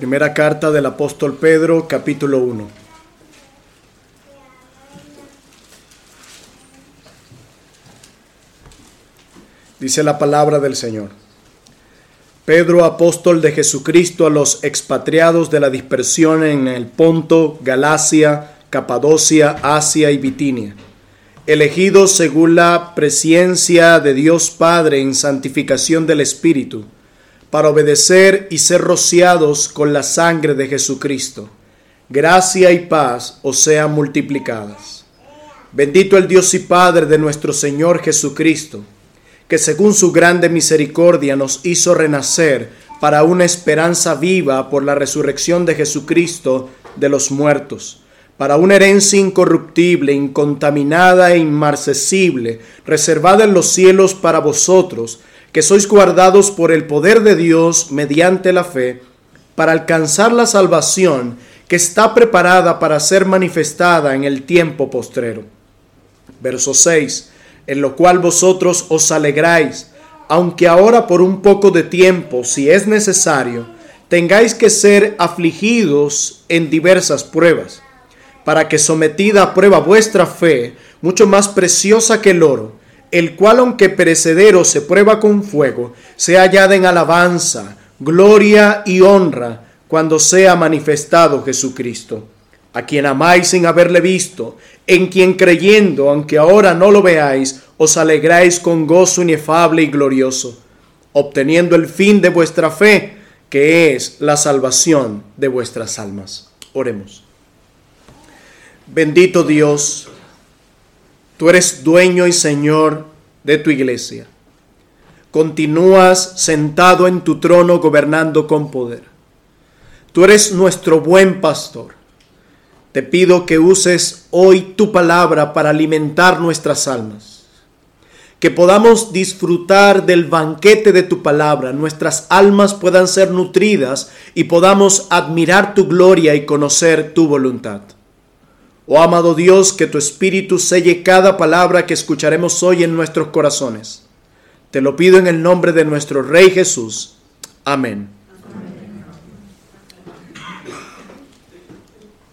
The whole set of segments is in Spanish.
Primera carta del apóstol Pedro, capítulo 1. Dice la palabra del Señor. Pedro, apóstol de Jesucristo a los expatriados de la dispersión en el Ponto, Galacia, Capadocia, Asia y Bitinia, elegidos según la presencia de Dios Padre en santificación del Espíritu, para obedecer y ser rociados con la sangre de Jesucristo. Gracia y paz os sean multiplicadas. Bendito el Dios y Padre de nuestro Señor Jesucristo que según su grande misericordia nos hizo renacer para una esperanza viva por la resurrección de Jesucristo de los muertos, para una herencia incorruptible, incontaminada e inmarcesible, reservada en los cielos para vosotros, que sois guardados por el poder de Dios mediante la fe, para alcanzar la salvación que está preparada para ser manifestada en el tiempo postrero. Verso 6 en lo cual vosotros os alegráis, aunque ahora por un poco de tiempo, si es necesario, tengáis que ser afligidos en diversas pruebas, para que sometida a prueba vuestra fe, mucho más preciosa que el oro, el cual aunque perecedero se prueba con fuego, sea hallada en alabanza, gloria y honra cuando sea manifestado Jesucristo a quien amáis sin haberle visto, en quien creyendo, aunque ahora no lo veáis, os alegráis con gozo inefable y glorioso, obteniendo el fin de vuestra fe, que es la salvación de vuestras almas. Oremos. Bendito Dios, tú eres dueño y Señor de tu iglesia. Continúas sentado en tu trono gobernando con poder. Tú eres nuestro buen pastor te pido que uses hoy tu palabra para alimentar nuestras almas. Que podamos disfrutar del banquete de tu palabra, nuestras almas puedan ser nutridas y podamos admirar tu gloria y conocer tu voluntad. Oh amado Dios, que tu Espíritu selle cada palabra que escucharemos hoy en nuestros corazones. Te lo pido en el nombre de nuestro Rey Jesús. Amén.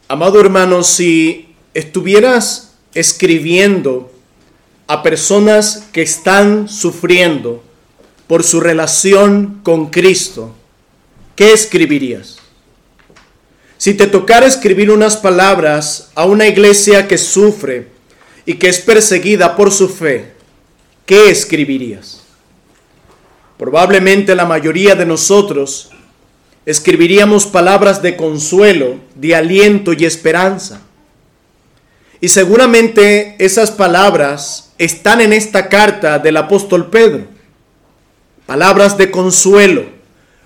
Amado hermano, si estuvieras escribiendo a personas que están sufriendo por su relación con Cristo, ¿qué escribirías? Si te tocara escribir unas palabras a una iglesia que sufre y que es perseguida por su fe, ¿qué escribirías? Probablemente la mayoría de nosotros escribiríamos palabras de consuelo, de aliento y esperanza. Y seguramente esas palabras están en esta carta del apóstol Pedro. Palabras de consuelo,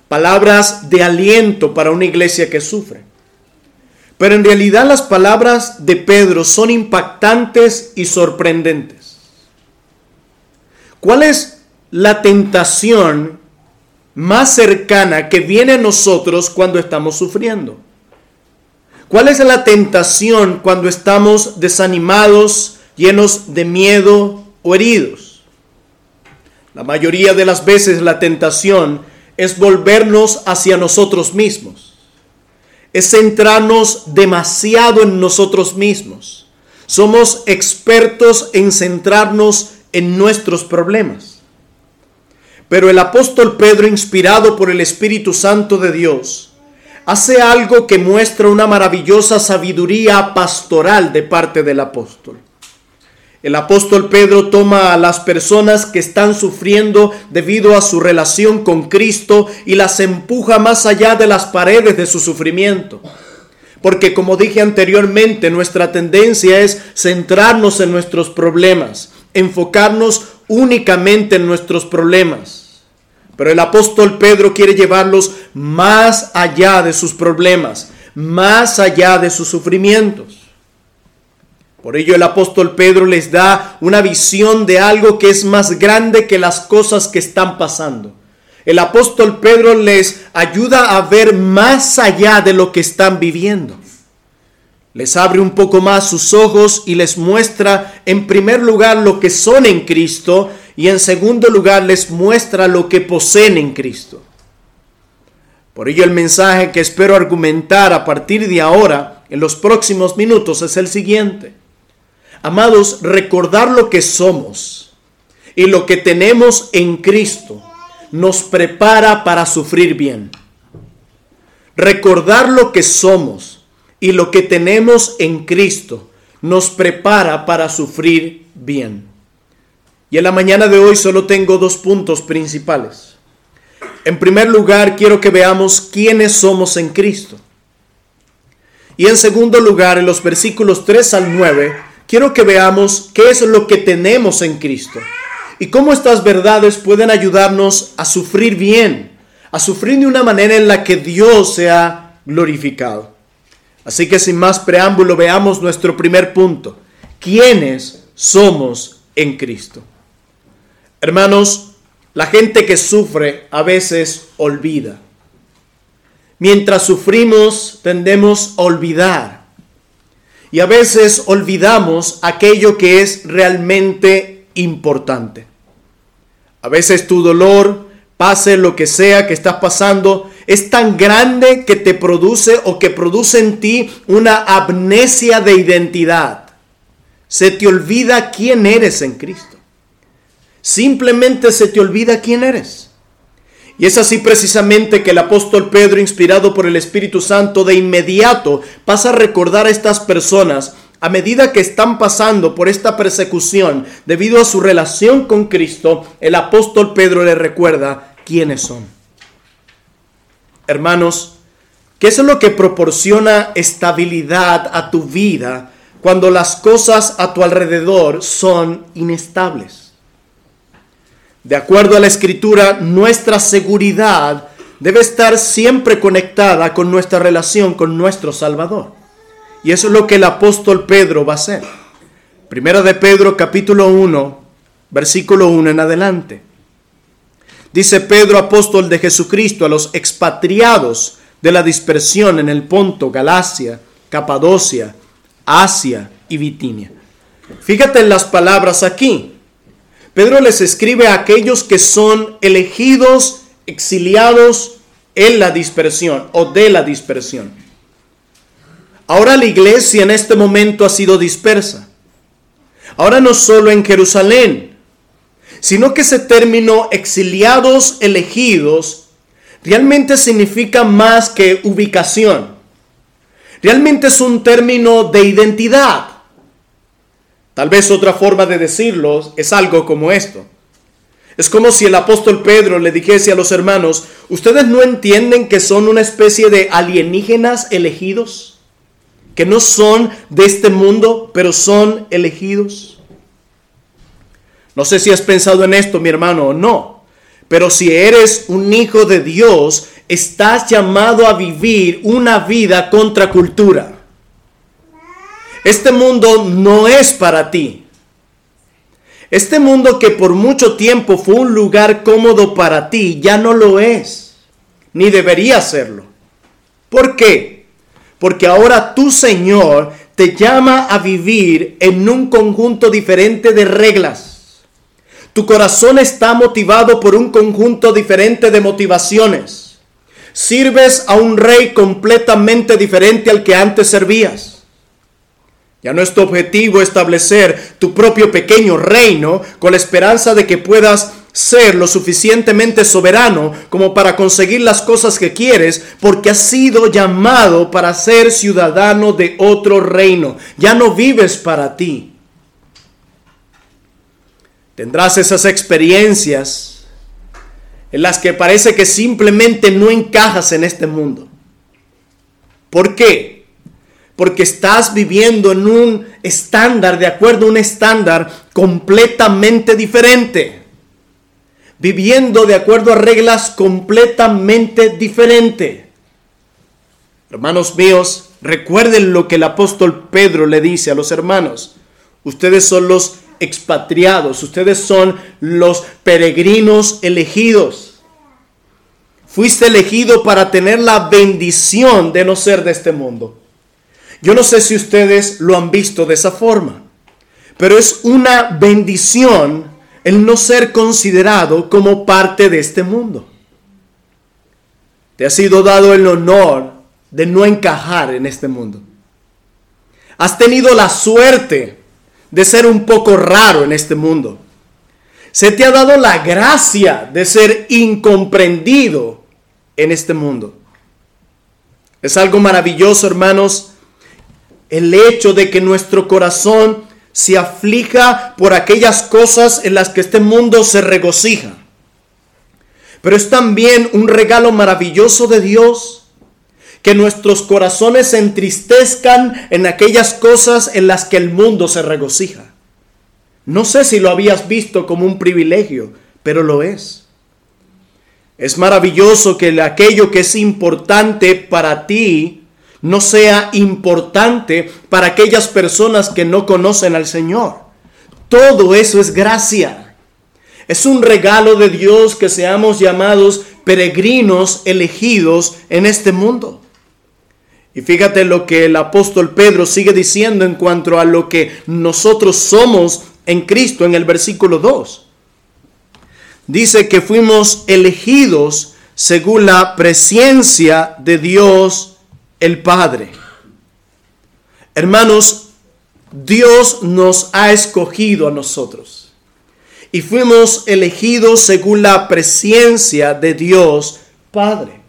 palabras de aliento para una iglesia que sufre. Pero en realidad las palabras de Pedro son impactantes y sorprendentes. ¿Cuál es la tentación más cercana que viene a nosotros cuando estamos sufriendo. ¿Cuál es la tentación cuando estamos desanimados, llenos de miedo o heridos? La mayoría de las veces la tentación es volvernos hacia nosotros mismos. Es centrarnos demasiado en nosotros mismos. Somos expertos en centrarnos en nuestros problemas. Pero el apóstol Pedro, inspirado por el Espíritu Santo de Dios, hace algo que muestra una maravillosa sabiduría pastoral de parte del apóstol. El apóstol Pedro toma a las personas que están sufriendo debido a su relación con Cristo y las empuja más allá de las paredes de su sufrimiento. Porque como dije anteriormente, nuestra tendencia es centrarnos en nuestros problemas, enfocarnos únicamente en nuestros problemas. Pero el apóstol Pedro quiere llevarlos más allá de sus problemas, más allá de sus sufrimientos. Por ello el apóstol Pedro les da una visión de algo que es más grande que las cosas que están pasando. El apóstol Pedro les ayuda a ver más allá de lo que están viviendo. Les abre un poco más sus ojos y les muestra en primer lugar lo que son en Cristo y en segundo lugar les muestra lo que poseen en Cristo. Por ello el mensaje que espero argumentar a partir de ahora, en los próximos minutos, es el siguiente. Amados, recordar lo que somos y lo que tenemos en Cristo nos prepara para sufrir bien. Recordar lo que somos y lo que tenemos en Cristo nos prepara para sufrir bien. Y en la mañana de hoy solo tengo dos puntos principales. En primer lugar, quiero que veamos quiénes somos en Cristo. Y en segundo lugar, en los versículos 3 al 9, quiero que veamos qué es lo que tenemos en Cristo y cómo estas verdades pueden ayudarnos a sufrir bien, a sufrir de una manera en la que Dios sea glorificado. Así que sin más preámbulo, veamos nuestro primer punto. ¿Quiénes somos en Cristo? Hermanos, la gente que sufre a veces olvida. Mientras sufrimos tendemos a olvidar. Y a veces olvidamos aquello que es realmente importante. A veces tu dolor, pase lo que sea que estás pasando, es tan grande que te produce o que produce en ti una amnesia de identidad. Se te olvida quién eres en Cristo. Simplemente se te olvida quién eres. Y es así precisamente que el apóstol Pedro, inspirado por el Espíritu Santo, de inmediato pasa a recordar a estas personas a medida que están pasando por esta persecución debido a su relación con Cristo, el apóstol Pedro le recuerda quiénes son. Hermanos, ¿qué es lo que proporciona estabilidad a tu vida cuando las cosas a tu alrededor son inestables? De acuerdo a la escritura, nuestra seguridad debe estar siempre conectada con nuestra relación con nuestro Salvador. Y eso es lo que el apóstol Pedro va a hacer. Primera de Pedro capítulo 1, versículo 1 en adelante. Dice Pedro, apóstol de Jesucristo, a los expatriados de la dispersión en el Ponto, Galacia, Capadocia, Asia y Bitinia. Fíjate en las palabras aquí. Pedro les escribe a aquellos que son elegidos, exiliados en la dispersión o de la dispersión. Ahora la iglesia en este momento ha sido dispersa. Ahora no solo en Jerusalén, sino que ese término exiliados, elegidos, realmente significa más que ubicación. Realmente es un término de identidad. Tal vez otra forma de decirlo es algo como esto. Es como si el apóstol Pedro le dijese a los hermanos, ¿ustedes no entienden que son una especie de alienígenas elegidos? Que no son de este mundo, pero son elegidos. No sé si has pensado en esto, mi hermano, o no. Pero si eres un hijo de Dios, estás llamado a vivir una vida contra cultura. Este mundo no es para ti. Este mundo que por mucho tiempo fue un lugar cómodo para ti, ya no lo es, ni debería serlo. ¿Por qué? Porque ahora tu Señor te llama a vivir en un conjunto diferente de reglas. Tu corazón está motivado por un conjunto diferente de motivaciones. Sirves a un rey completamente diferente al que antes servías. Ya no es tu objetivo establecer tu propio pequeño reino con la esperanza de que puedas ser lo suficientemente soberano como para conseguir las cosas que quieres, porque has sido llamado para ser ciudadano de otro reino. Ya no vives para ti. Tendrás esas experiencias en las que parece que simplemente no encajas en este mundo. ¿Por qué? Porque estás viviendo en un estándar, de acuerdo a un estándar completamente diferente. Viviendo de acuerdo a reglas completamente diferentes. Hermanos míos, recuerden lo que el apóstol Pedro le dice a los hermanos. Ustedes son los expatriados, ustedes son los peregrinos elegidos. Fuiste elegido para tener la bendición de no ser de este mundo. Yo no sé si ustedes lo han visto de esa forma, pero es una bendición el no ser considerado como parte de este mundo. Te ha sido dado el honor de no encajar en este mundo. Has tenido la suerte de ser un poco raro en este mundo. Se te ha dado la gracia de ser incomprendido en este mundo. Es algo maravilloso, hermanos, el hecho de que nuestro corazón se aflija por aquellas cosas en las que este mundo se regocija. Pero es también un regalo maravilloso de Dios que nuestros corazones se entristezcan en aquellas cosas en las que el mundo se regocija. No sé si lo habías visto como un privilegio, pero lo es. Es maravilloso que aquello que es importante para ti no sea importante para aquellas personas que no conocen al Señor. Todo eso es gracia. Es un regalo de Dios que seamos llamados peregrinos elegidos en este mundo. Y fíjate lo que el apóstol Pedro sigue diciendo en cuanto a lo que nosotros somos en Cristo en el versículo 2. Dice que fuimos elegidos según la presencia de Dios el Padre. Hermanos, Dios nos ha escogido a nosotros y fuimos elegidos según la presencia de Dios Padre.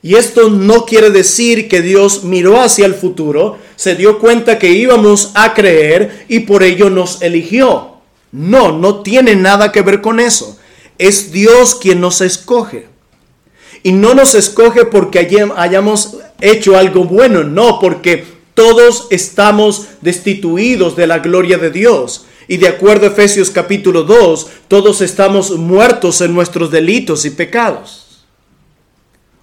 Y esto no quiere decir que Dios miró hacia el futuro, se dio cuenta que íbamos a creer y por ello nos eligió. No, no tiene nada que ver con eso. Es Dios quien nos escoge. Y no nos escoge porque hayamos hecho algo bueno, no, porque todos estamos destituidos de la gloria de Dios. Y de acuerdo a Efesios capítulo 2, todos estamos muertos en nuestros delitos y pecados.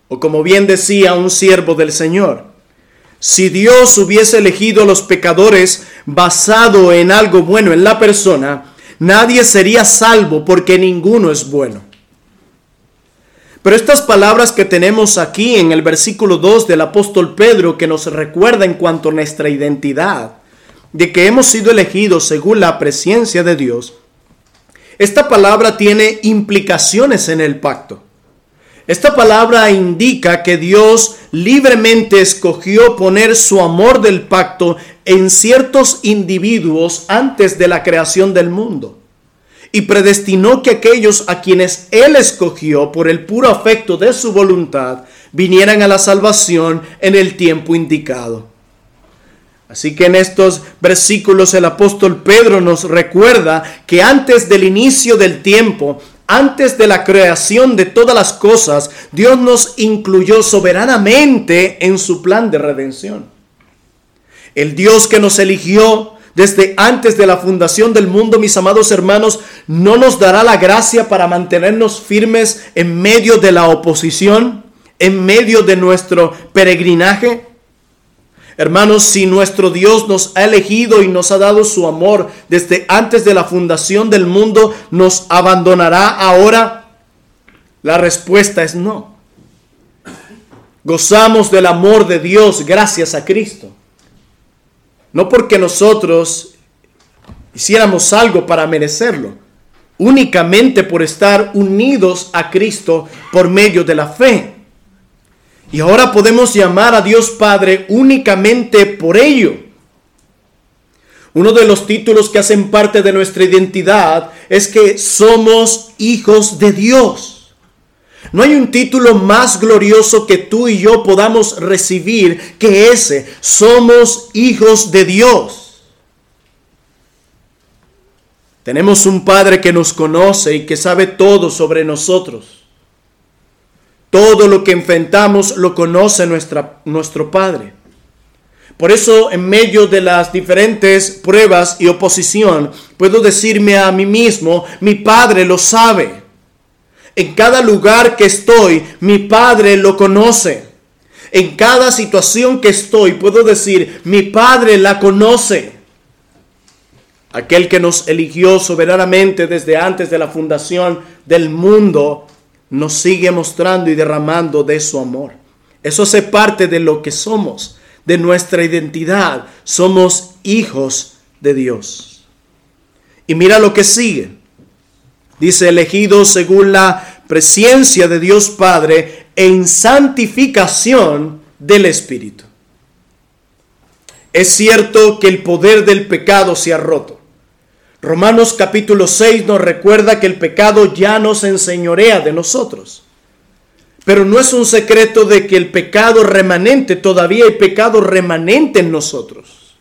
O como bien decía un siervo del Señor, si Dios hubiese elegido a los pecadores basado en algo bueno en la persona, nadie sería salvo porque ninguno es bueno. Pero estas palabras que tenemos aquí en el versículo 2 del apóstol Pedro que nos recuerda en cuanto a nuestra identidad, de que hemos sido elegidos según la presencia de Dios, esta palabra tiene implicaciones en el pacto. Esta palabra indica que Dios libremente escogió poner su amor del pacto en ciertos individuos antes de la creación del mundo y predestinó que aquellos a quienes Él escogió por el puro afecto de su voluntad vinieran a la salvación en el tiempo indicado. Así que en estos versículos el apóstol Pedro nos recuerda que antes del inicio del tiempo, antes de la creación de todas las cosas, Dios nos incluyó soberanamente en su plan de redención. El Dios que nos eligió desde antes de la fundación del mundo, mis amados hermanos, no nos dará la gracia para mantenernos firmes en medio de la oposición, en medio de nuestro peregrinaje. Hermanos, si nuestro Dios nos ha elegido y nos ha dado su amor desde antes de la fundación del mundo, ¿nos abandonará ahora? La respuesta es no. Gozamos del amor de Dios gracias a Cristo. No porque nosotros hiciéramos algo para merecerlo, únicamente por estar unidos a Cristo por medio de la fe. Y ahora podemos llamar a Dios Padre únicamente por ello. Uno de los títulos que hacen parte de nuestra identidad es que somos hijos de Dios. No hay un título más glorioso que tú y yo podamos recibir que ese. Somos hijos de Dios. Tenemos un Padre que nos conoce y que sabe todo sobre nosotros. Todo lo que enfrentamos lo conoce nuestro Padre. Por eso, en medio de las diferentes pruebas y oposición, puedo decirme a mí mismo, mi Padre lo sabe. En cada lugar que estoy, mi Padre lo conoce. En cada situación que estoy, puedo decir, mi Padre la conoce. Aquel que nos eligió soberanamente desde antes de la fundación del mundo, nos sigue mostrando y derramando de su amor. Eso hace parte de lo que somos, de nuestra identidad. Somos hijos de Dios. Y mira lo que sigue. Dice, elegidos según la presencia de Dios Padre en santificación del Espíritu. Es cierto que el poder del pecado se ha roto. Romanos capítulo 6 nos recuerda que el pecado ya no se enseñorea de nosotros. Pero no es un secreto de que el pecado remanente, todavía hay pecado remanente en nosotros.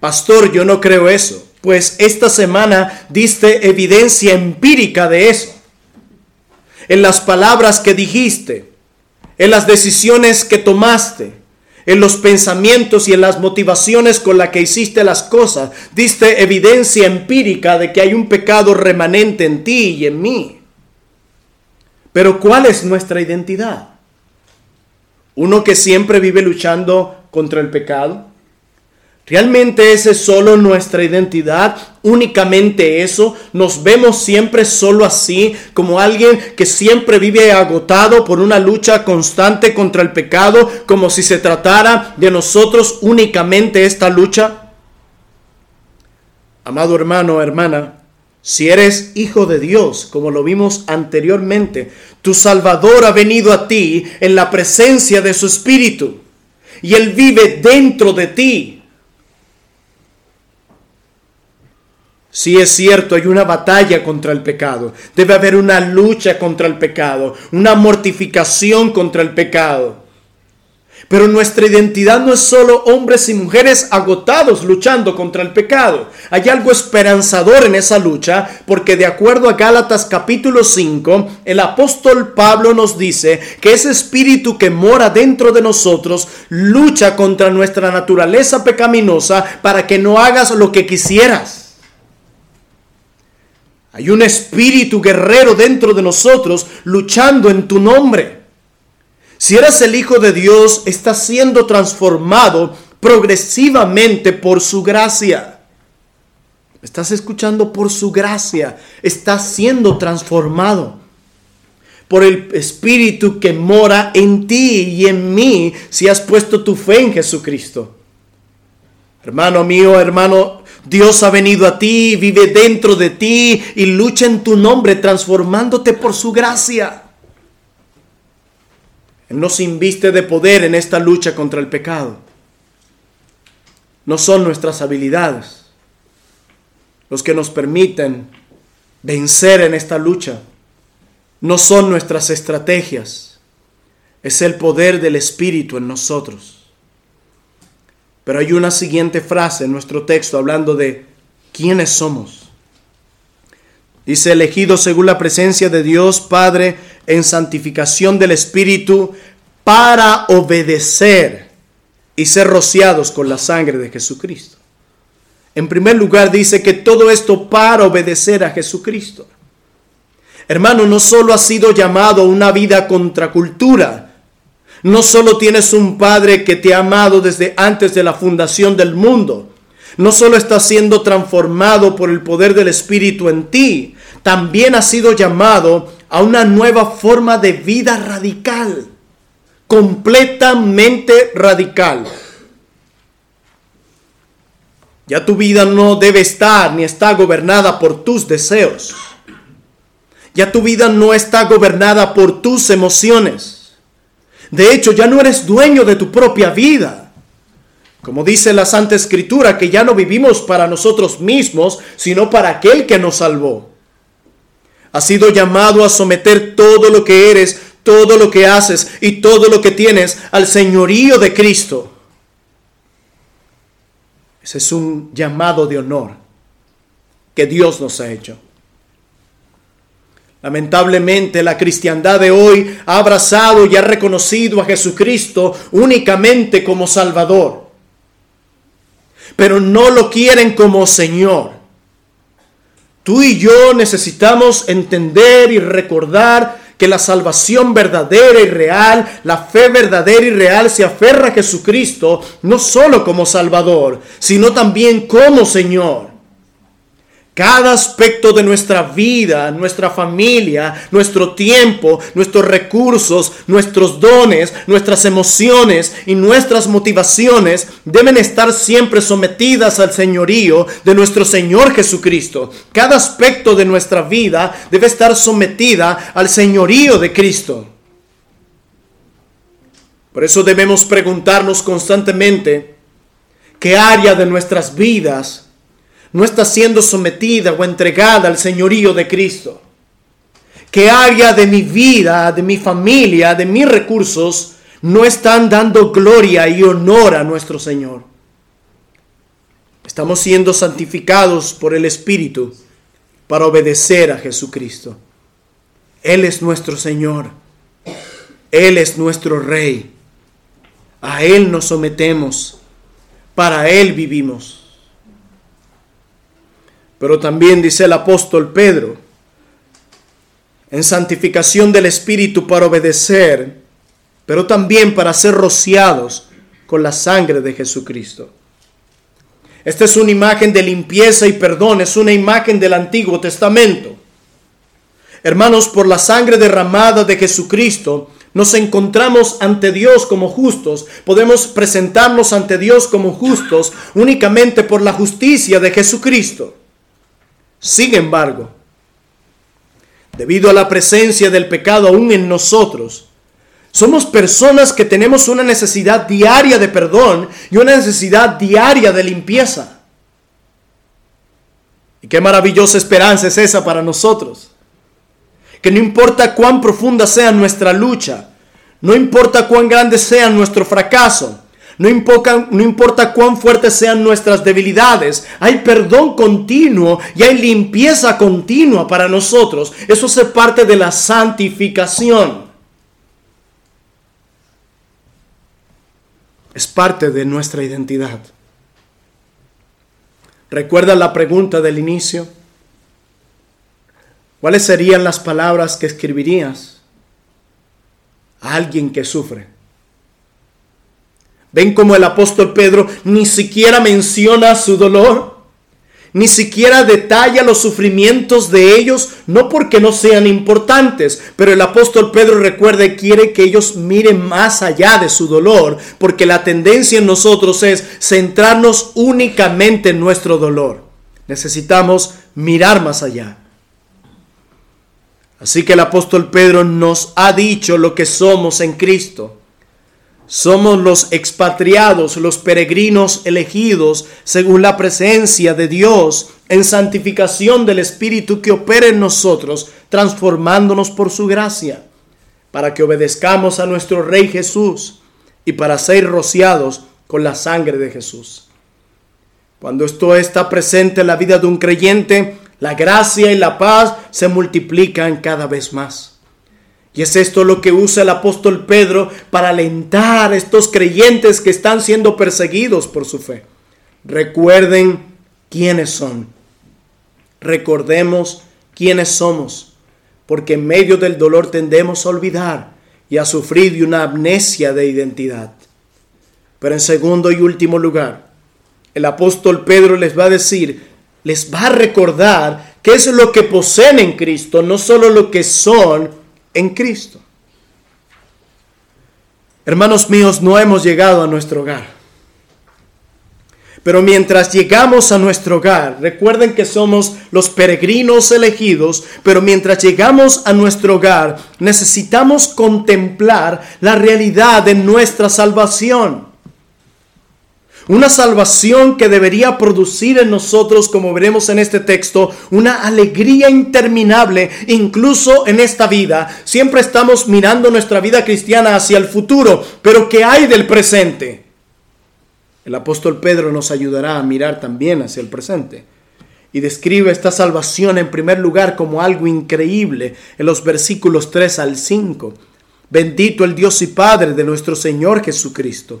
Pastor, yo no creo eso, pues esta semana diste evidencia empírica de eso. En las palabras que dijiste, en las decisiones que tomaste, en los pensamientos y en las motivaciones con las que hiciste las cosas. Diste evidencia empírica de que hay un pecado remanente en ti y en mí. Pero ¿cuál es nuestra identidad? ¿Uno que siempre vive luchando contra el pecado? ¿Realmente esa es solo nuestra identidad? ¿Únicamente eso? ¿Nos vemos siempre solo así, como alguien que siempre vive agotado por una lucha constante contra el pecado, como si se tratara de nosotros únicamente esta lucha? Amado hermano, hermana, si eres hijo de Dios, como lo vimos anteriormente, tu Salvador ha venido a ti en la presencia de su Espíritu y Él vive dentro de ti. Sí es cierto, hay una batalla contra el pecado. Debe haber una lucha contra el pecado, una mortificación contra el pecado. Pero nuestra identidad no es solo hombres y mujeres agotados luchando contra el pecado. Hay algo esperanzador en esa lucha, porque de acuerdo a Gálatas capítulo 5, el apóstol Pablo nos dice que ese espíritu que mora dentro de nosotros lucha contra nuestra naturaleza pecaminosa para que no hagas lo que quisieras. Hay un espíritu guerrero dentro de nosotros luchando en tu nombre. Si eres el Hijo de Dios, estás siendo transformado progresivamente por su gracia. Estás escuchando por su gracia. Estás siendo transformado por el Espíritu que mora en ti y en mí si has puesto tu fe en Jesucristo. Hermano mío, hermano Dios ha venido a ti, vive dentro de ti y lucha en tu nombre, transformándote por su gracia. Él nos inviste de poder en esta lucha contra el pecado. No son nuestras habilidades los que nos permiten vencer en esta lucha. No son nuestras estrategias. Es el poder del Espíritu en nosotros. Pero hay una siguiente frase en nuestro texto hablando de quiénes somos. Dice, elegido según la presencia de Dios Padre en santificación del Espíritu para obedecer y ser rociados con la sangre de Jesucristo. En primer lugar dice que todo esto para obedecer a Jesucristo. Hermano, no solo ha sido llamado a una vida contracultura, no solo tienes un Padre que te ha amado desde antes de la fundación del mundo, no solo estás siendo transformado por el poder del Espíritu en ti, también has sido llamado a una nueva forma de vida radical, completamente radical. Ya tu vida no debe estar ni está gobernada por tus deseos. Ya tu vida no está gobernada por tus emociones. De hecho, ya no eres dueño de tu propia vida. Como dice la Santa Escritura, que ya no vivimos para nosotros mismos, sino para aquel que nos salvó. Has sido llamado a someter todo lo que eres, todo lo que haces y todo lo que tienes al señorío de Cristo. Ese es un llamado de honor que Dios nos ha hecho. Lamentablemente la cristiandad de hoy ha abrazado y ha reconocido a Jesucristo únicamente como Salvador, pero no lo quieren como Señor. Tú y yo necesitamos entender y recordar que la salvación verdadera y real, la fe verdadera y real se aferra a Jesucristo no solo como Salvador, sino también como Señor. Cada aspecto de nuestra vida, nuestra familia, nuestro tiempo, nuestros recursos, nuestros dones, nuestras emociones y nuestras motivaciones deben estar siempre sometidas al señorío de nuestro Señor Jesucristo. Cada aspecto de nuestra vida debe estar sometida al señorío de Cristo. Por eso debemos preguntarnos constantemente qué área de nuestras vidas no está siendo sometida o entregada al señorío de Cristo? ¿Qué área de mi vida, de mi familia, de mis recursos no están dando gloria y honor a nuestro Señor? Estamos siendo santificados por el Espíritu para obedecer a Jesucristo. Él es nuestro Señor. Él es nuestro Rey. A Él nos sometemos. Para Él vivimos. Pero también dice el apóstol Pedro, en santificación del Espíritu para obedecer, pero también para ser rociados con la sangre de Jesucristo. Esta es una imagen de limpieza y perdón, es una imagen del Antiguo Testamento. Hermanos, por la sangre derramada de Jesucristo, nos encontramos ante Dios como justos, podemos presentarnos ante Dios como justos únicamente por la justicia de Jesucristo. Sin embargo, debido a la presencia del pecado aún en nosotros, somos personas que tenemos una necesidad diaria de perdón y una necesidad diaria de limpieza. Y qué maravillosa esperanza es esa para nosotros. Que no importa cuán profunda sea nuestra lucha, no importa cuán grande sea nuestro fracaso, no importa, cuán fuertes sean nuestras debilidades, hay perdón continuo y hay limpieza continua para nosotros. Eso hace parte de la santificación. Es parte de nuestra identidad. ¿Recuerda la pregunta del inicio? ¿Cuáles serían las palabras que escribirías a alguien que sufre? Ven como el apóstol Pedro ni siquiera menciona su dolor, ni siquiera detalla los sufrimientos de ellos, no porque no sean importantes, pero el apóstol Pedro recuerda y quiere que ellos miren más allá de su dolor, porque la tendencia en nosotros es centrarnos únicamente en nuestro dolor. Necesitamos mirar más allá. Así que el apóstol Pedro nos ha dicho lo que somos en Cristo. Somos los expatriados, los peregrinos elegidos según la presencia de Dios en santificación del Espíritu que opera en nosotros, transformándonos por su gracia, para que obedezcamos a nuestro Rey Jesús y para ser rociados con la sangre de Jesús. Cuando esto está presente en la vida de un creyente, la gracia y la paz se multiplican cada vez más. Y es esto lo que usa el apóstol Pedro para alentar a estos creyentes que están siendo perseguidos por su fe. Recuerden quiénes son. Recordemos quiénes somos, porque en medio del dolor tendemos a olvidar y a sufrir de una amnesia de identidad. Pero en segundo y último lugar, el apóstol Pedro les va a decir, les va a recordar qué es lo que poseen en Cristo, no solo lo que son, en Cristo. Hermanos míos, no hemos llegado a nuestro hogar. Pero mientras llegamos a nuestro hogar, recuerden que somos los peregrinos elegidos, pero mientras llegamos a nuestro hogar, necesitamos contemplar la realidad de nuestra salvación. Una salvación que debería producir en nosotros, como veremos en este texto, una alegría interminable, incluso en esta vida. Siempre estamos mirando nuestra vida cristiana hacia el futuro, pero ¿qué hay del presente? El apóstol Pedro nos ayudará a mirar también hacia el presente. Y describe esta salvación en primer lugar como algo increíble en los versículos 3 al 5. Bendito el Dios y Padre de nuestro Señor Jesucristo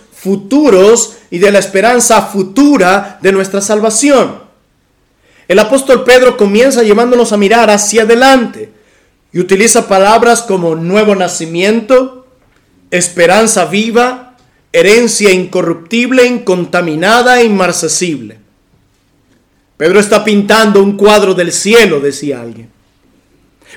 futuros y de la esperanza futura de nuestra salvación. El apóstol Pedro comienza llevándonos a mirar hacia adelante y utiliza palabras como nuevo nacimiento, esperanza viva, herencia incorruptible, incontaminada e inmarcesible. Pedro está pintando un cuadro del cielo, decía alguien.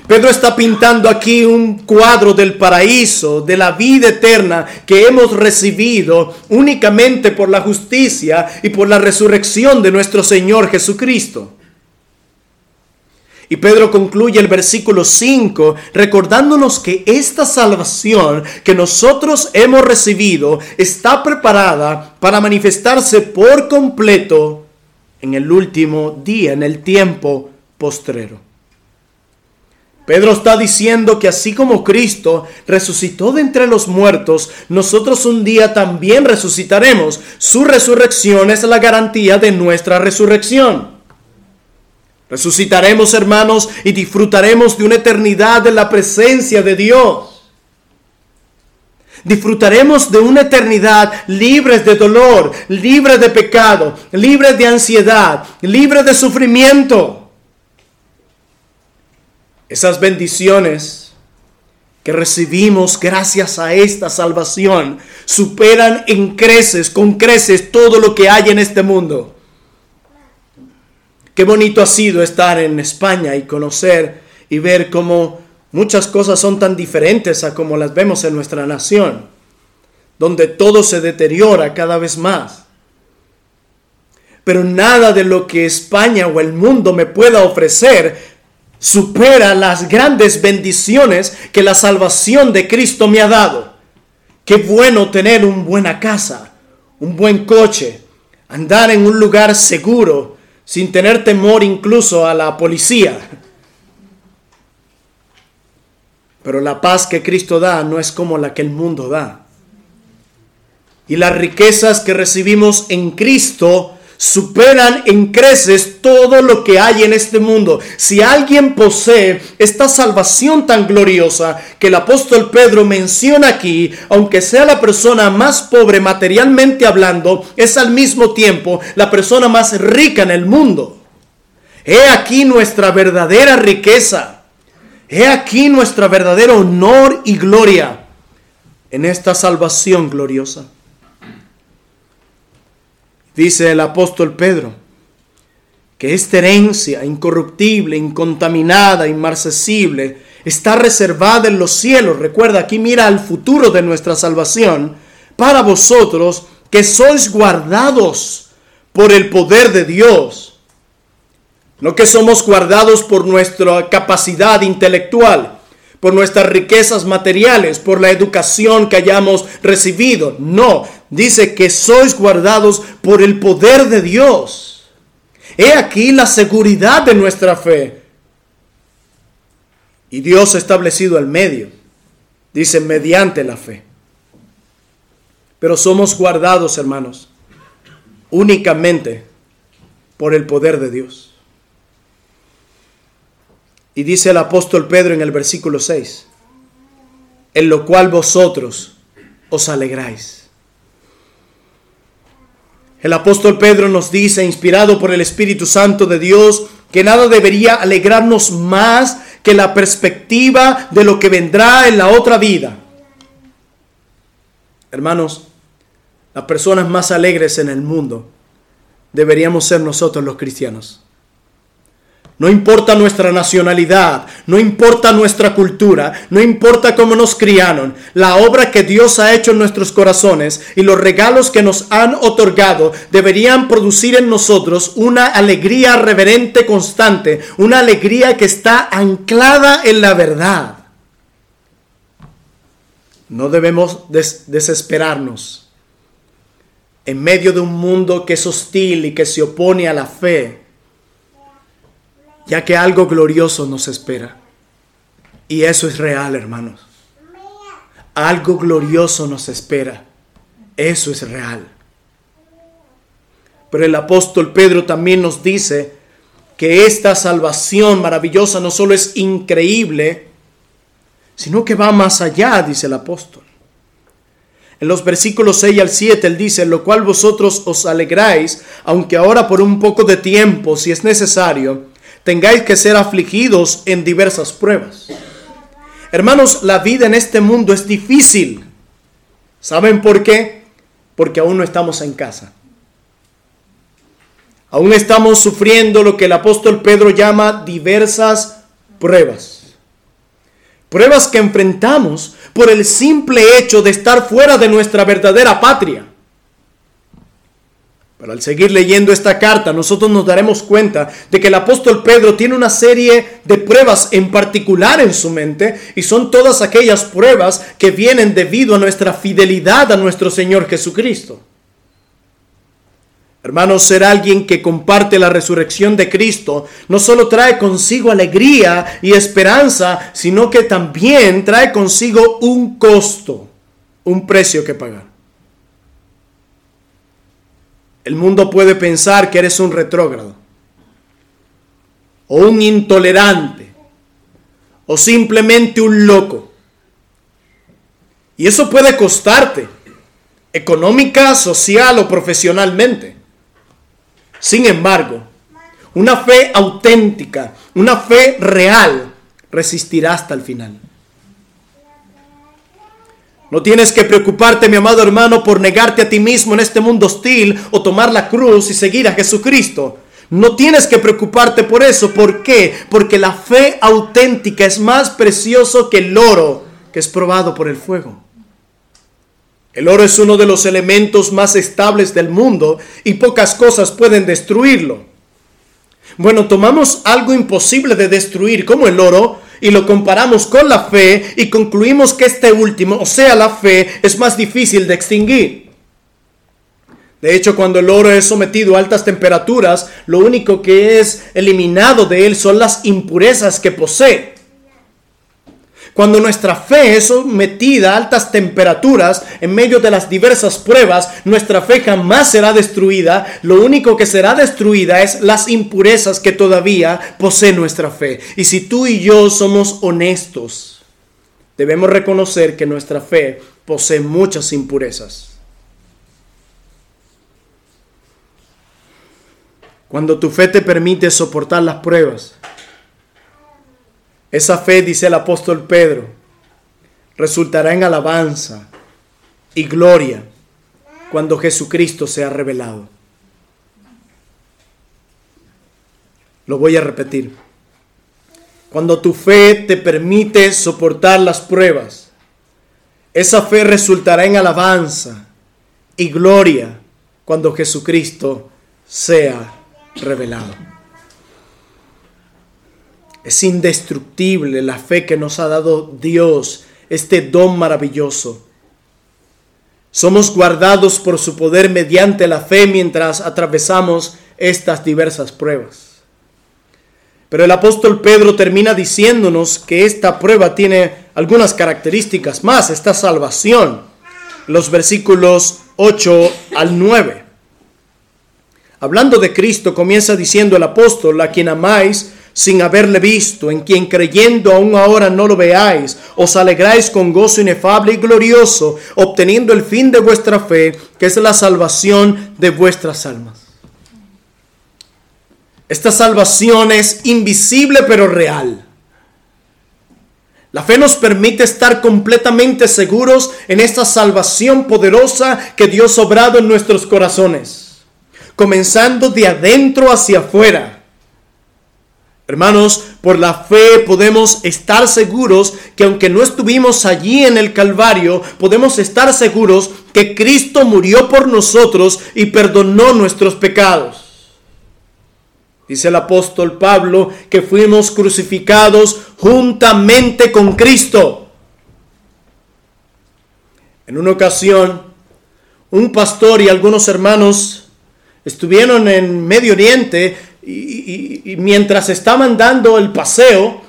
Pedro está pintando aquí un cuadro del paraíso, de la vida eterna que hemos recibido únicamente por la justicia y por la resurrección de nuestro Señor Jesucristo. Y Pedro concluye el versículo 5 recordándonos que esta salvación que nosotros hemos recibido está preparada para manifestarse por completo en el último día, en el tiempo postrero. Pedro está diciendo que así como Cristo resucitó de entre los muertos, nosotros un día también resucitaremos. Su resurrección es la garantía de nuestra resurrección. Resucitaremos, hermanos, y disfrutaremos de una eternidad en la presencia de Dios. Disfrutaremos de una eternidad libres de dolor, libres de pecado, libres de ansiedad, libres de sufrimiento. Esas bendiciones que recibimos gracias a esta salvación superan en creces, con creces, todo lo que hay en este mundo. Qué bonito ha sido estar en España y conocer y ver cómo muchas cosas son tan diferentes a como las vemos en nuestra nación, donde todo se deteriora cada vez más. Pero nada de lo que España o el mundo me pueda ofrecer supera las grandes bendiciones que la salvación de Cristo me ha dado. Qué bueno tener una buena casa, un buen coche, andar en un lugar seguro, sin tener temor incluso a la policía. Pero la paz que Cristo da no es como la que el mundo da. Y las riquezas que recibimos en Cristo superan en creces todo lo que hay en este mundo. Si alguien posee esta salvación tan gloriosa que el apóstol Pedro menciona aquí, aunque sea la persona más pobre materialmente hablando, es al mismo tiempo la persona más rica en el mundo. He aquí nuestra verdadera riqueza. He aquí nuestro verdadero honor y gloria en esta salvación gloriosa. Dice el apóstol Pedro que esta herencia incorruptible, incontaminada, inmarcesible, está reservada en los cielos. Recuerda, aquí mira al futuro de nuestra salvación para vosotros que sois guardados por el poder de Dios. No que somos guardados por nuestra capacidad intelectual, por nuestras riquezas materiales, por la educación que hayamos recibido. No, dice que sois guardados por el poder de Dios. He aquí la seguridad de nuestra fe. Y Dios ha establecido el medio. Dice, mediante la fe. Pero somos guardados, hermanos, únicamente por el poder de Dios. Y dice el apóstol Pedro en el versículo 6, en lo cual vosotros os alegráis. El apóstol Pedro nos dice, inspirado por el Espíritu Santo de Dios, que nada debería alegrarnos más que la perspectiva de lo que vendrá en la otra vida. Hermanos, las personas más alegres en el mundo deberíamos ser nosotros los cristianos. No importa nuestra nacionalidad, no importa nuestra cultura, no importa cómo nos criaron, la obra que Dios ha hecho en nuestros corazones y los regalos que nos han otorgado deberían producir en nosotros una alegría reverente constante, una alegría que está anclada en la verdad. No debemos desesperarnos en medio de un mundo que es hostil y que se opone a la fe ya que algo glorioso nos espera. Y eso es real, hermanos. Algo glorioso nos espera. Eso es real. Pero el apóstol Pedro también nos dice que esta salvación maravillosa no solo es increíble, sino que va más allá, dice el apóstol. En los versículos 6 al 7 él dice, lo cual vosotros os alegráis, aunque ahora por un poco de tiempo, si es necesario, tengáis que ser afligidos en diversas pruebas. Hermanos, la vida en este mundo es difícil. ¿Saben por qué? Porque aún no estamos en casa. Aún estamos sufriendo lo que el apóstol Pedro llama diversas pruebas. Pruebas que enfrentamos por el simple hecho de estar fuera de nuestra verdadera patria. Pero al seguir leyendo esta carta, nosotros nos daremos cuenta de que el apóstol Pedro tiene una serie de pruebas en particular en su mente y son todas aquellas pruebas que vienen debido a nuestra fidelidad a nuestro Señor Jesucristo. Hermanos, ser alguien que comparte la resurrección de Cristo no solo trae consigo alegría y esperanza, sino que también trae consigo un costo, un precio que pagar. El mundo puede pensar que eres un retrógrado, o un intolerante, o simplemente un loco. Y eso puede costarte, económica, social o profesionalmente. Sin embargo, una fe auténtica, una fe real, resistirá hasta el final. No tienes que preocuparte, mi amado hermano, por negarte a ti mismo en este mundo hostil o tomar la cruz y seguir a Jesucristo. No tienes que preocuparte por eso. ¿Por qué? Porque la fe auténtica es más precioso que el oro que es probado por el fuego. El oro es uno de los elementos más estables del mundo y pocas cosas pueden destruirlo. Bueno, tomamos algo imposible de destruir como el oro y lo comparamos con la fe y concluimos que este último, o sea, la fe, es más difícil de extinguir. De hecho, cuando el oro es sometido a altas temperaturas, lo único que es eliminado de él son las impurezas que posee. Cuando nuestra fe es sometida a altas temperaturas en medio de las diversas pruebas, nuestra fe jamás será destruida. Lo único que será destruida es las impurezas que todavía posee nuestra fe. Y si tú y yo somos honestos, debemos reconocer que nuestra fe posee muchas impurezas. Cuando tu fe te permite soportar las pruebas, esa fe, dice el apóstol Pedro, resultará en alabanza y gloria cuando Jesucristo sea revelado. Lo voy a repetir. Cuando tu fe te permite soportar las pruebas, esa fe resultará en alabanza y gloria cuando Jesucristo sea revelado. Es indestructible la fe que nos ha dado Dios, este don maravilloso. Somos guardados por su poder mediante la fe mientras atravesamos estas diversas pruebas. Pero el apóstol Pedro termina diciéndonos que esta prueba tiene algunas características más, esta salvación. Los versículos 8 al 9. Hablando de Cristo, comienza diciendo el apóstol, a quien amáis, sin haberle visto, en quien creyendo aún ahora no lo veáis, os alegráis con gozo inefable y glorioso, obteniendo el fin de vuestra fe, que es la salvación de vuestras almas. Esta salvación es invisible pero real. La fe nos permite estar completamente seguros en esta salvación poderosa que Dios ha obrado en nuestros corazones, comenzando de adentro hacia afuera Hermanos, por la fe podemos estar seguros que aunque no estuvimos allí en el Calvario, podemos estar seguros que Cristo murió por nosotros y perdonó nuestros pecados. Dice el apóstol Pablo que fuimos crucificados juntamente con Cristo. En una ocasión, un pastor y algunos hermanos estuvieron en Medio Oriente y, mientras estaban dando el paseo,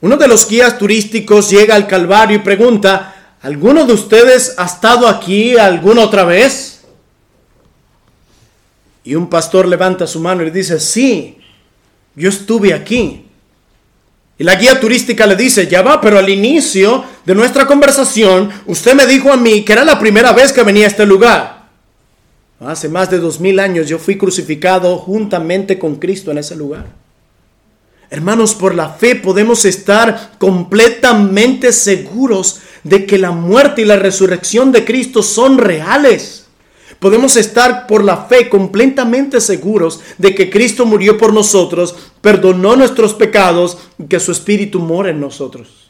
uno de los guías turísticos llega al Calvario y pregunta, ¿alguno de ustedes ha estado aquí alguna otra vez? Y un pastor levanta su mano y dice, sí, Yo estuve aquí. Y la guía turística le dice, ya va, pero al inicio de nuestra conversación, usted me dijo a mí que era la primera vez que venía a este lugar. Hace más de dos mil años yo fui crucificado juntamente con Cristo en ese lugar. Hermanos, por la fe podemos estar completamente seguros de que la muerte y la resurrección de Cristo son reales. Podemos estar por la fe completamente seguros de que Cristo murió por nosotros, perdonó nuestros pecados y que su Espíritu mora en nosotros.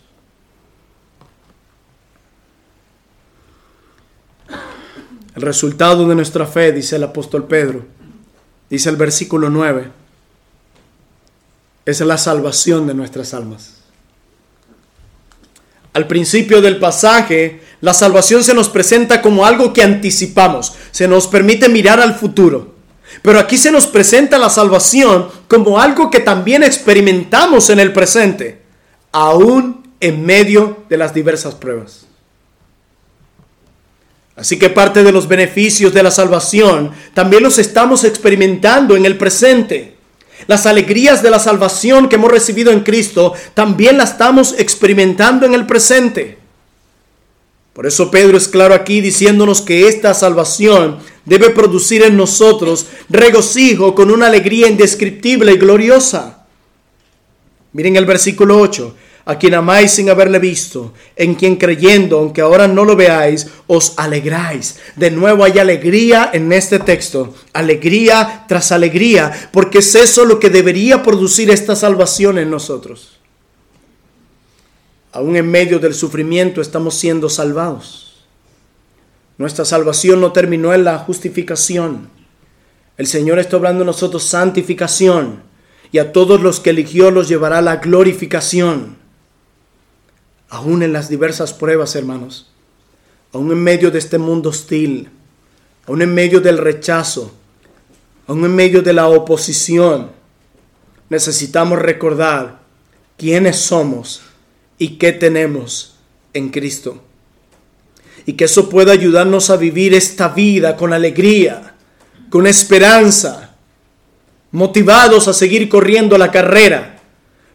El resultado de nuestra fe, dice el apóstol Pedro, dice el versículo 9, es la salvación de nuestras almas. Al principio del pasaje, la salvación se nos presenta como algo que anticipamos, se nos permite mirar al futuro. Pero aquí se nos presenta la salvación como algo que también experimentamos en el presente, aún en medio de las diversas pruebas. Así que parte de los beneficios de la salvación también los estamos experimentando en el presente. Las alegrías de la salvación que hemos recibido en Cristo también las estamos experimentando en el presente. Por eso Pedro es claro aquí diciéndonos que esta salvación debe producir en nosotros regocijo con una alegría indescriptible y gloriosa. Miren el versículo 8 a quien amáis sin haberle visto, en quien creyendo, aunque ahora no lo veáis, os alegráis. De nuevo hay alegría en este texto, alegría tras alegría, porque es eso lo que debería producir esta salvación en nosotros. Aún en medio del sufrimiento estamos siendo salvados. Nuestra salvación no terminó en la justificación. El Señor está hablando de nosotros santificación y a todos los que eligió los llevará la glorificación aún en las diversas pruebas, hermanos, aún en medio de este mundo hostil, aún en medio del rechazo, aún en medio de la oposición, necesitamos recordar quiénes somos y qué tenemos en Cristo. Y que eso pueda ayudarnos a vivir esta vida con alegría, con esperanza, motivados a seguir corriendo la carrera,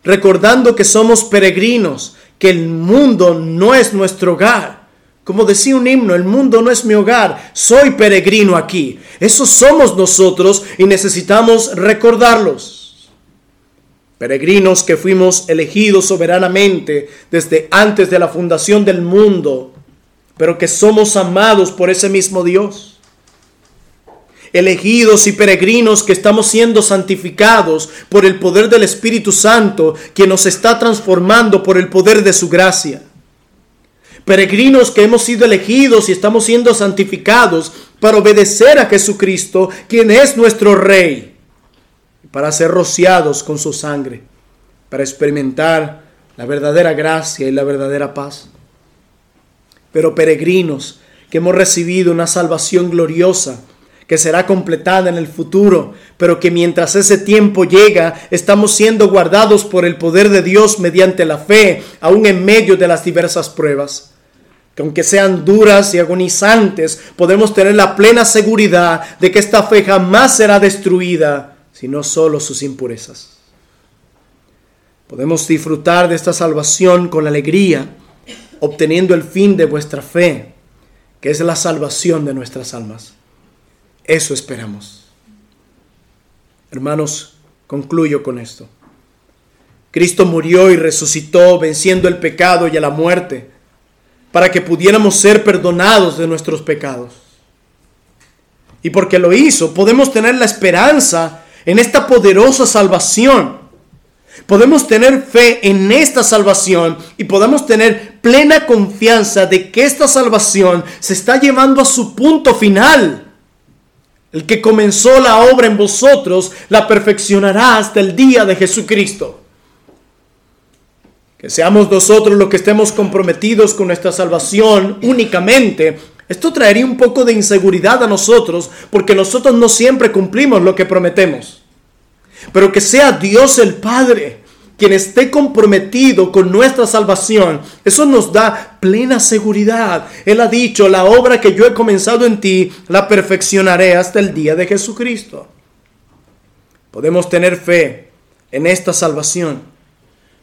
recordando que somos peregrinos, que el mundo no es nuestro hogar. Como decía un himno, el mundo no es mi hogar, soy peregrino aquí. Eso somos nosotros y necesitamos recordarlos. Peregrinos que fuimos elegidos soberanamente desde antes de la fundación del mundo, pero que somos amados por ese mismo Dios elegidos y peregrinos que estamos siendo santificados por el poder del Espíritu Santo que nos está transformando por el poder de su gracia. Peregrinos que hemos sido elegidos y estamos siendo santificados para obedecer a Jesucristo, quien es nuestro Rey, para ser rociados con su sangre, para experimentar la verdadera gracia y la verdadera paz. Pero peregrinos que hemos recibido una salvación gloriosa, que será completada en el futuro, pero que mientras ese tiempo llega, estamos siendo guardados por el poder de Dios mediante la fe, aún en medio de las diversas pruebas. Que aunque sean duras y agonizantes, podemos tener la plena seguridad de que esta fe jamás será destruida, sino solo sus impurezas. Podemos disfrutar de esta salvación con alegría, obteniendo el fin de vuestra fe, que es la salvación de nuestras almas. Eso esperamos. Hermanos, concluyo con esto. Cristo murió y resucitó venciendo el pecado y la muerte para que pudiéramos ser perdonados de nuestros pecados. Y porque lo hizo, podemos tener la esperanza en esta poderosa salvación. Podemos tener fe en esta salvación y podemos tener plena confianza de que esta salvación se está llevando a su punto final el que comenzó la obra en vosotros la perfeccionará hasta el día de Jesucristo. Que seamos nosotros los que estemos comprometidos con nuestra salvación únicamente. Esto traería un poco de inseguridad a nosotros porque nosotros no siempre cumplimos lo que prometemos. Pero que sea Dios el Padre quien esté comprometido con nuestra salvación, eso nos da plena seguridad. Él ha dicho, la obra que yo he comenzado en ti, la perfeccionaré hasta el día de Jesucristo. Podemos tener fe en esta salvación.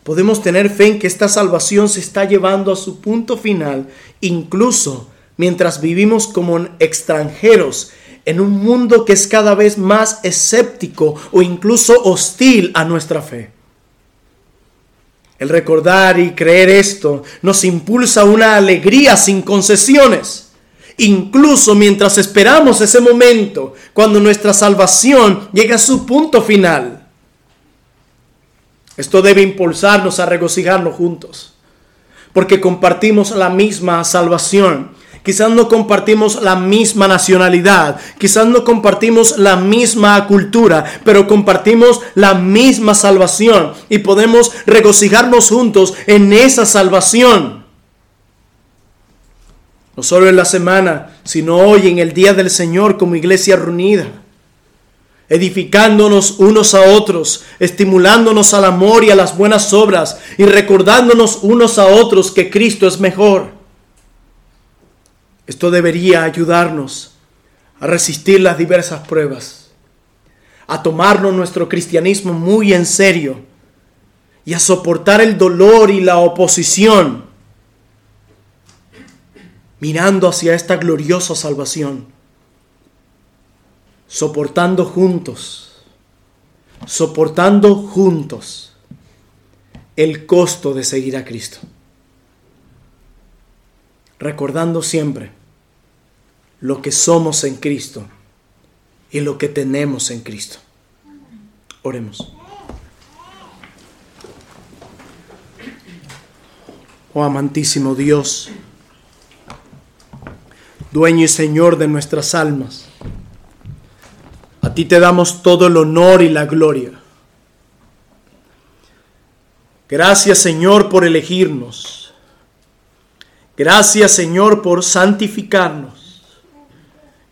Podemos tener fe en que esta salvación se está llevando a su punto final, incluso mientras vivimos como extranjeros en un mundo que es cada vez más escéptico o incluso hostil a nuestra fe. El recordar y creer esto nos impulsa una alegría sin concesiones, incluso mientras esperamos ese momento cuando nuestra salvación llega a su punto final. Esto debe impulsarnos a regocijarnos juntos, porque compartimos la misma salvación Quizás no compartimos la misma nacionalidad, quizás no compartimos la misma cultura, pero compartimos la misma salvación y podemos regocijarnos juntos en esa salvación. No solo en la semana, sino hoy en el día del Señor como iglesia reunida edificándonos unos a otros, estimulándonos al amor y a las buenas obras y recordándonos unos a otros que Cristo es mejor. Esto debería ayudarnos a resistir las diversas pruebas, a tomarnos nuestro cristianismo muy en serio y a soportar el dolor y la oposición, mirando hacia esta gloriosa salvación, soportando juntos, soportando juntos el costo de seguir a Cristo, recordando siempre lo que somos en Cristo y lo que tenemos en Cristo. Oremos. Oh amantísimo Dios, dueño y Señor de nuestras almas, a ti te damos todo el honor y la gloria. Gracias Señor por elegirnos. Gracias Señor por santificarnos.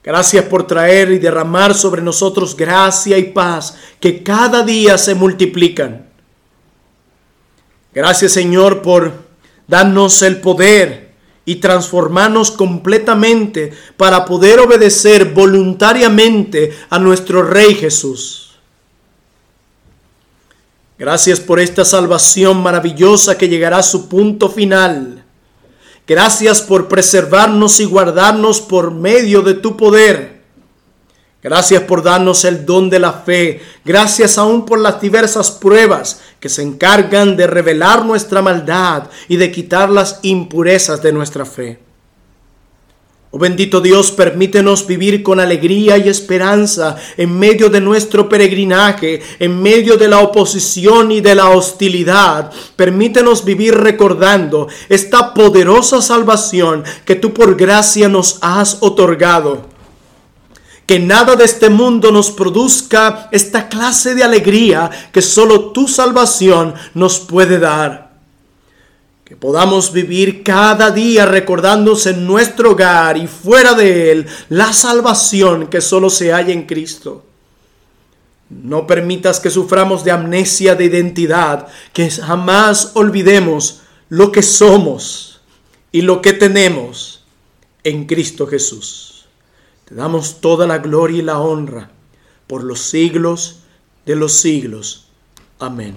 Gracias por traer y derramar sobre nosotros gracia y paz que cada día se multiplican. Gracias Señor por darnos el poder y transformarnos completamente para poder obedecer voluntariamente a nuestro Rey Jesús. Gracias por esta salvación maravillosa que llegará a su punto final Gracias por preservarnos y guardarnos por medio de tu poder. Gracias por darnos el don de la fe. Gracias aún por las diversas pruebas que se encargan de revelar nuestra maldad y de quitar las impurezas de nuestra fe. Oh bendito Dios, permítenos vivir con alegría y esperanza en medio de nuestro peregrinaje, en medio de la oposición y de la hostilidad. Permítenos vivir recordando esta poderosa salvación que tú por gracia nos has otorgado. Que nada de este mundo nos produzca esta clase de alegría que solo tu salvación nos puede dar que podamos vivir cada día recordándose en nuestro hogar y fuera de él la salvación que solo se halla en Cristo. No permitas que suframos de amnesia de identidad, que jamás olvidemos lo que somos y lo que tenemos en Cristo Jesús. Te damos toda la gloria y la honra por los siglos de los siglos. Amén.